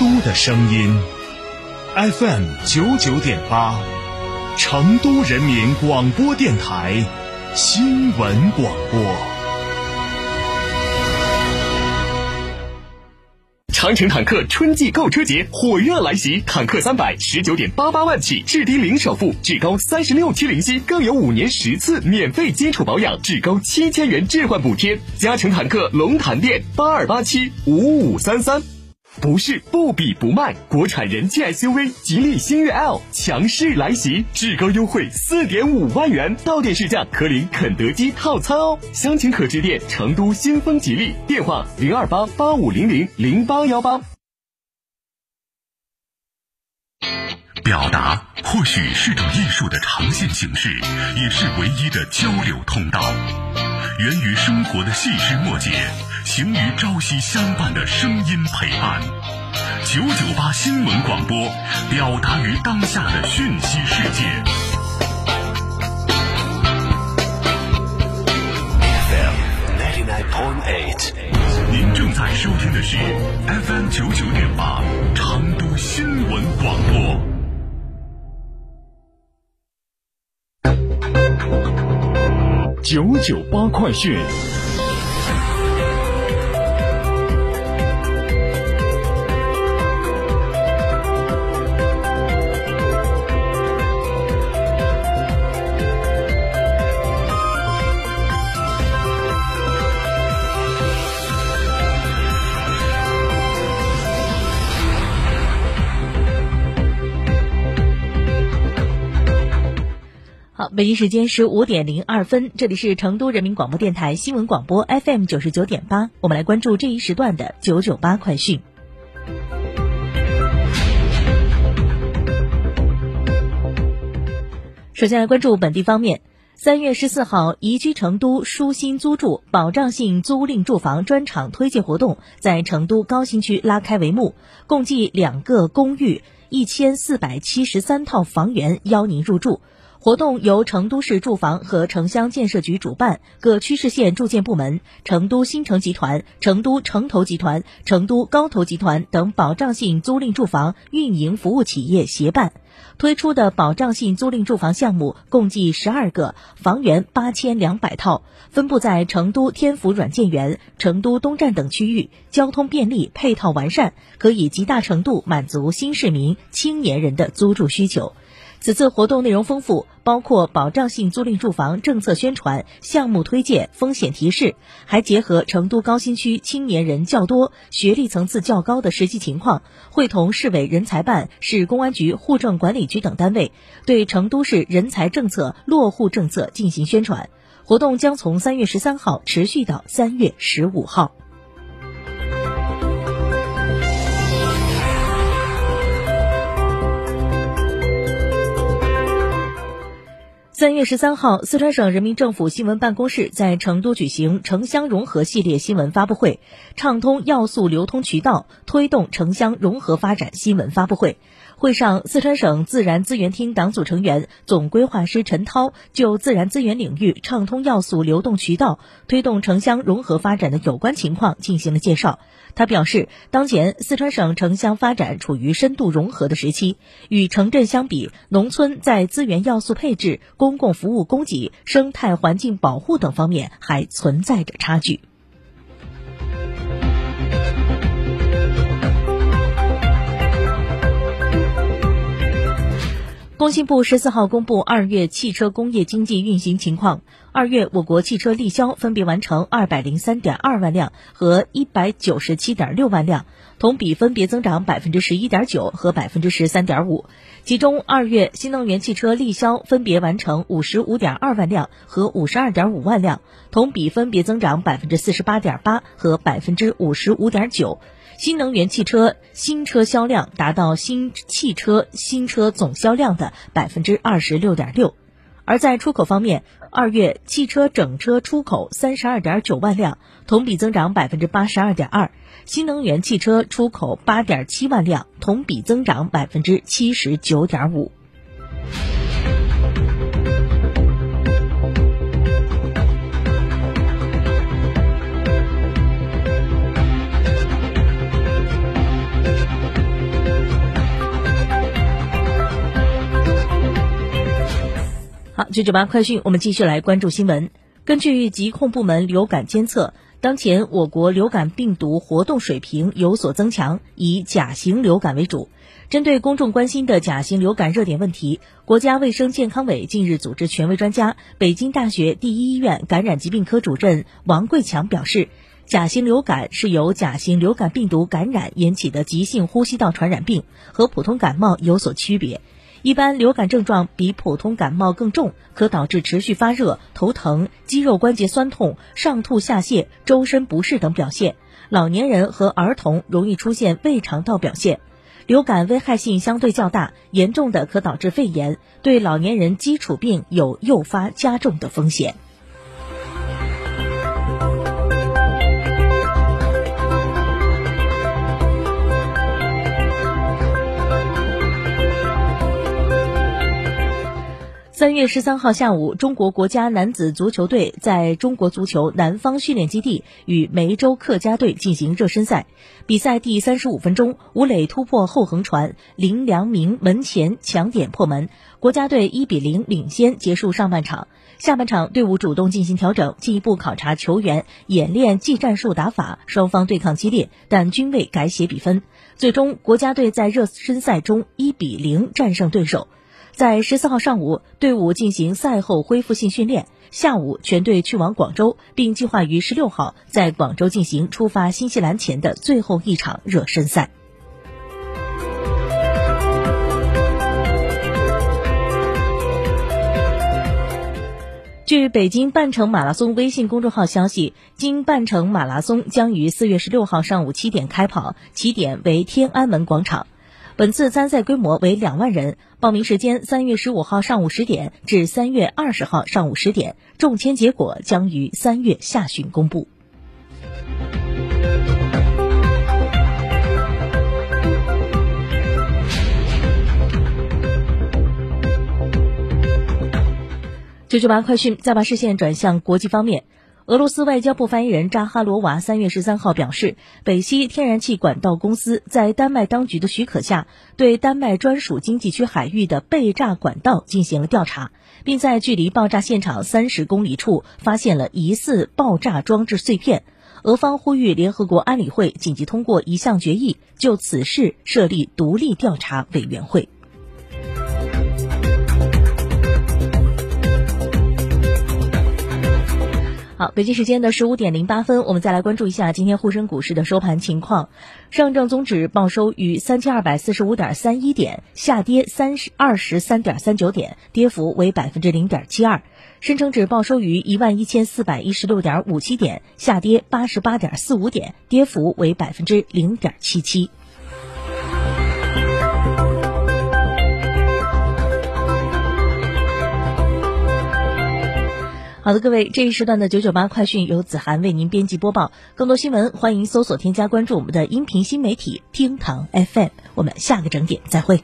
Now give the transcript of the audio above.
都的声音，FM 九九点八，成都人民广播电台新闻广播。长城坦克春季购车节火热来袭，坦克三百十九点八八万起，至低零首付，至高三十六期零息，更有五年十次免费基础保养，至高七千元置换补贴。嘉诚坦克龙潭店八二八七五五三三。不是不比不卖，国产人气 SUV 吉利星越 L 强势来袭，至高优惠四点五万元，到店试驾可领肯德基套餐哦。详情可致电成都新风吉利，电话零二八八五零零零八幺八。表达或许是种艺术的呈现形式，也是唯一的交流通道。源于生活的细枝末节，行于朝夕相伴的声音陪伴。九九八新闻广播，表达于当下的讯息世界。您正在收听的是 FM 九九点八成都新闻广播。九九八快讯。好北京时间十五点零二分，这里是成都人民广播电台新闻广播 FM 九十九点八，我们来关注这一时段的九九八快讯。首先来关注本地方面，三月十四号，宜居成都舒心租住保障性租赁住房专场推介活动在成都高新区拉开帷幕，共计两个公寓，一千四百七十三套房源邀您入住。活动由成都市住房和城乡建设局主办，各区市县住建部门、成都新城集团、成都城投集团、成都高投集团等保障性租赁住房运营服务企业协办。推出的保障性租赁住房项目共计十二个，房源八千两百套，分布在成都天府软件园、成都东站等区域，交通便利，配套完善，可以极大程度满足新市民、青年人的租住需求。此次活动内容丰富，包括保障性租赁住房政策宣传、项目推荐、风险提示，还结合成都高新区青年人较多、学历层次较高的实际情况，会同市委人才办、市公安局户政管理局等单位，对成都市人才政策、落户政策进行宣传。活动将从三月十三号持续到三月十五号。三月十三号，四川省人民政府新闻办公室在成都举行城乡融合系列新闻发布会，畅通要素流通渠道，推动城乡融合发展新闻发布会。会上，四川省自然资源厅党组成员、总规划师陈涛就自然资源领域畅通要素流动渠道、推动城乡融合发展的有关情况进行了介绍。他表示，当前四川省城乡发展处于深度融合的时期，与城镇相比，农村在资源要素配置、公公共服务供给、生态环境保护等方面还存在着差距。工信部十四号公布二月汽车工业经济运行情况。二月，我国汽车立销分别完成二百零三点二万辆和一百九十七点六万辆，同比分别增长百分之十一点九和百分之十三点五。其中，二月新能源汽车立销分别完成五十五点二万辆和五十二点五万辆，同比分别增长百分之四十八点八和百分之五十五点九。新能源汽车新车销量达到新汽车新车总销量的百分之二十六点六，而在出口方面，二月汽车整车出口三十二点九万辆，同比增长百分之八十二点二；新能源汽车出口八点七万辆，同比增长百分之七十九点五。九九八快讯，我们继续来关注新闻。根据疾控部门流感监测，当前我国流感病毒活动水平有所增强，以甲型流感为主。针对公众关心的甲型流感热点问题，国家卫生健康委近日组织权威专家、北京大学第一医院感染疾病科主任王贵强表示，甲型流感是由甲型流感病毒感染引起的急性呼吸道传染病，和普通感冒有所区别。一般流感症状比普通感冒更重，可导致持续发热、头疼、肌肉关节酸痛、上吐下泻、周身不适等表现。老年人和儿童容易出现胃肠道表现。流感危害性相对较大，严重的可导致肺炎，对老年人基础病有诱发加重的风险。三月十三号下午，中国国家男子足球队在中国足球南方训练基地与梅州客家队进行热身赛。比赛第三十五分钟，吴磊突破后横传，林良铭门前抢点破门，国家队一比零领先，结束上半场。下半场，队伍主动进行调整，进一步考察球员，演练技战术打法。双方对抗激烈，但均未改写比分。最终，国家队在热身赛中一比零战胜对手。在十四号上午，队伍进行赛后恢复性训练。下午，全队去往广州，并计划于十六号在广州进行出发新西兰前的最后一场热身赛。据北京半程马拉松微信公众号消息，京半程马拉松将于四月十六号上午七点开跑，起点为天安门广场。本次参赛规模为两万人，报名时间三月十五号上午十点至三月二十号上午十点，中签结果将于三月下旬公布。九九八快讯，再把视线转向国际方面。俄罗斯外交部发言人扎哈罗娃三月十三号表示，北溪天然气管道公司在丹麦当局的许可下，对丹麦专属经济区海域的被炸管道进行了调查，并在距离爆炸现场三十公里处发现了疑似爆炸装置碎片。俄方呼吁联合国安理会紧急通过一项决议，就此事设立独立调查委员会。好，北京时间的十五点零八分，我们再来关注一下今天沪深股市的收盘情况。上证综指报收于三千二百四十五点三一点，下跌三十二十三点三九点，跌幅为百分之零点七二。深成指报收于一万一千四百一十六点五七点，下跌八十八点四五点，跌幅为百分之零点七七。好的，各位，这一时段的九九八快讯由子涵为您编辑播报。更多新闻，欢迎搜索添加关注我们的音频新媒体厅堂 FM。我们下个整点再会。